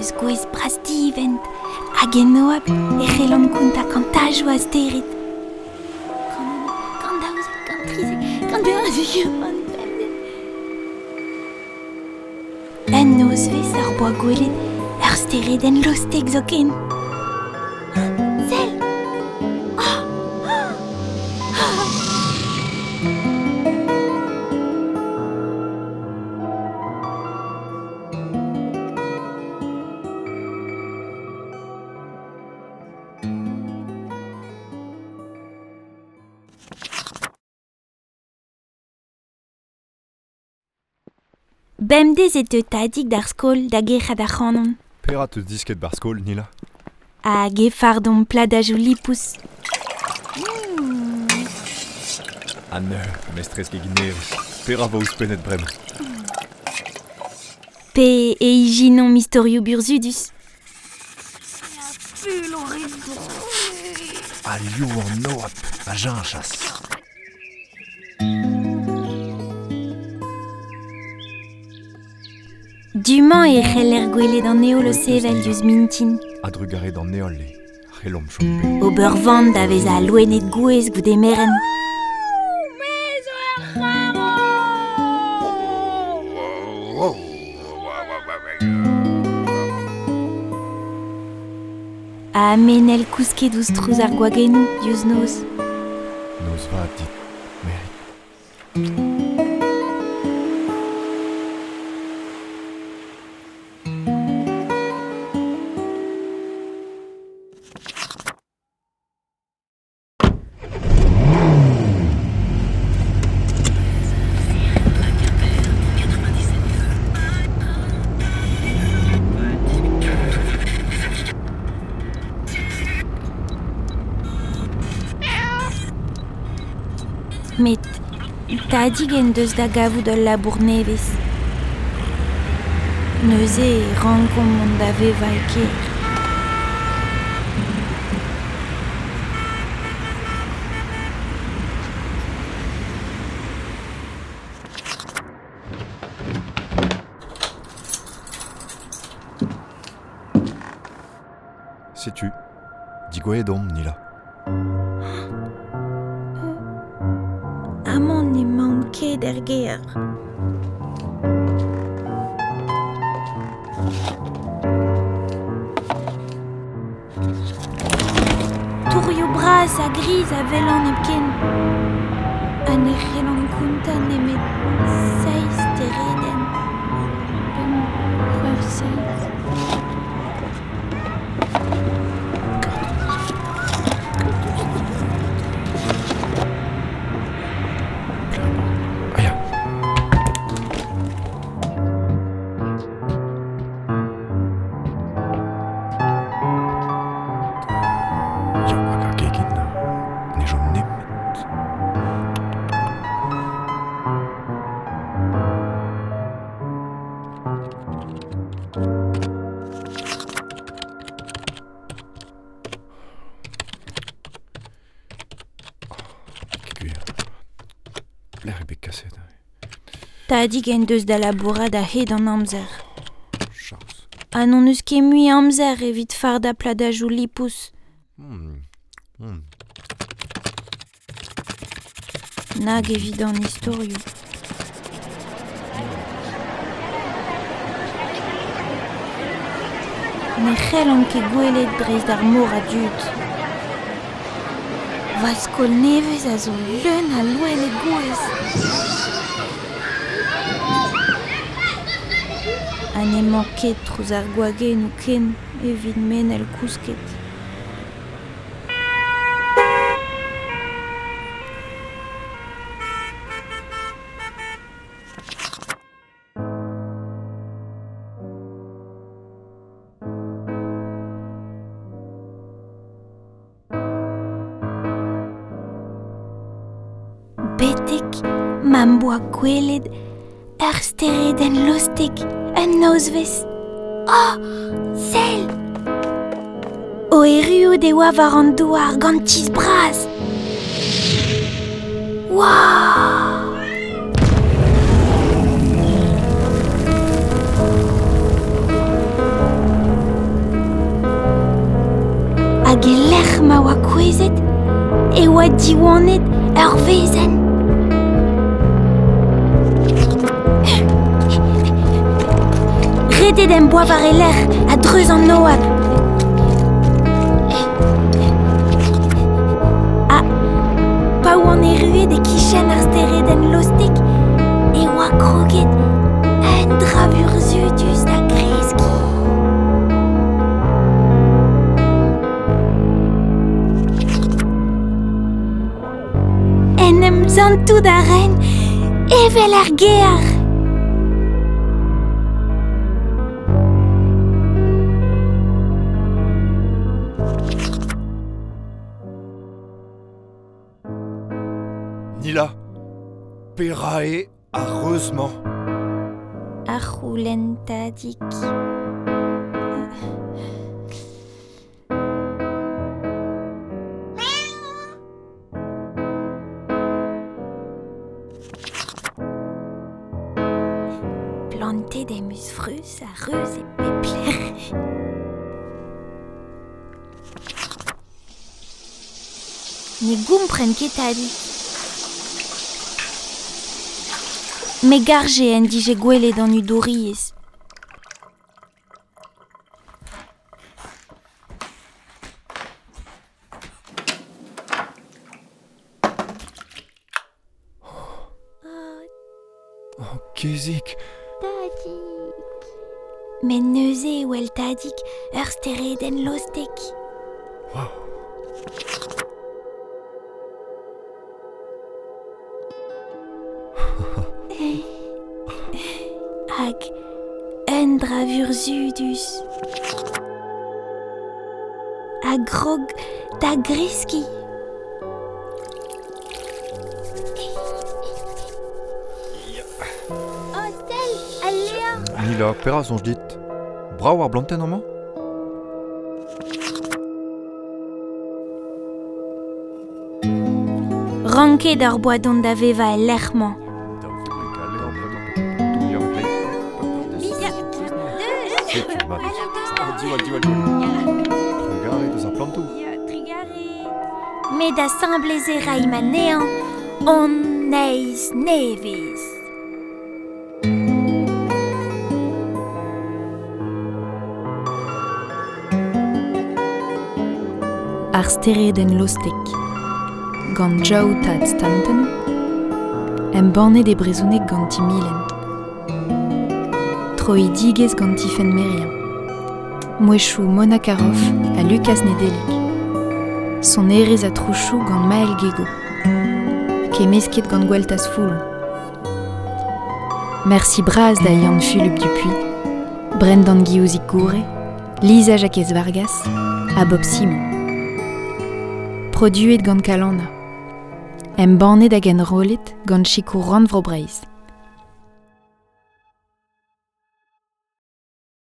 eus gwez brastivent, hag e noab e c'hellan konta kantajo a sterit. Kant, kant daouzek, kant trizek, kant beurzik eo an pemdent. An noz vez ar boa gwelet, ar sterit en lostek zo ken. Bemdez e te tadik d'ar skol da gechat ar c'hanon. Perat eus disket bar skol, Nila A ge fardon pladajou lipous. Ah ne, mestres ginerez. Pera va ouz penet brem. Pe e ijinon mistorio burzudus. A liou an noap, a jan chas. Duman e c'hell er gwelet an eol o sevel diouz mintin. A drugaret an neolle, c'hellom chompe. Ober vant da vez a loenet gouez gout meren. A menel kousket ouz trouz ar gwagenou diouz noz. Noz va dit. Gavout ul labour nevez. Neuze e rankom mont da vevañ ker. Setu. Digwe dom, Nila? Maon ket er ger. Tourio bras a gris a velan ep ken. An e c'hellan kountan emet l'air e bet kaset. Tadig en deus da labourad a hed an amzer. Chars. Ha non eus ket mui amzer evit far da pladajoù lipous. Hmm. Hmm. Nag evit an historio. Ne c'hell an ket gwelet dreiz d'ar mor a dud. Va skol nevez a zo leun a loen e gouez. An emañ ket trouz ar gwagen ou ken evit men el kousket. am boa kwelet, ar steret den lostek, un nozvez. Oh, sel O eruo de oa war an douar gant tiz braz. Waouh Hag e lec'h ma oa kwezet, e oa diwannet ur vezenn. Redet en boa var eler a dreuz an noab. A pa oan e ruet e kichen ar steret en lostek e oa kroget un dravur zudus da kreski. En em zantou da ren evel ar gear. Nila, perae heureusement. Ar c'houlentadik. Planté des musfrus a reus e pepler. Ne gompren ket Me garje en dije gwelet an udoriez. Oh, kezik. Tadik. Men neuze ou el tadik ur steret en lostek. Hag un dravur zudus. A grog da greski. Oh, Stel, Aléa Nila, pera sonj dit. Bra war blanten amañ Ranket ur boa dont da veva Setu, ma deus. Ar diwa, diwa, diwa. Trigare deus ar planto. Trigare. Met da samblez e rai ma nean, on neiz neviz. Ar steret den lostek, gant jau tad stanten, em banne de brezounek gant timilen. Troi digez gant ti fen merian. Mouechou Mona Lucas Nedelik. Son erez a trouchou gant Mael Gego. Ke mesket gant gweltas foulon. Merci braz da Yann Philippe Dupuis, Brendan Guillauzik Gouré, Lisa Jacques Vargas, a Bob Simon. Produet gant Kalanda. Em bannet da gen gant Rand vro breiz.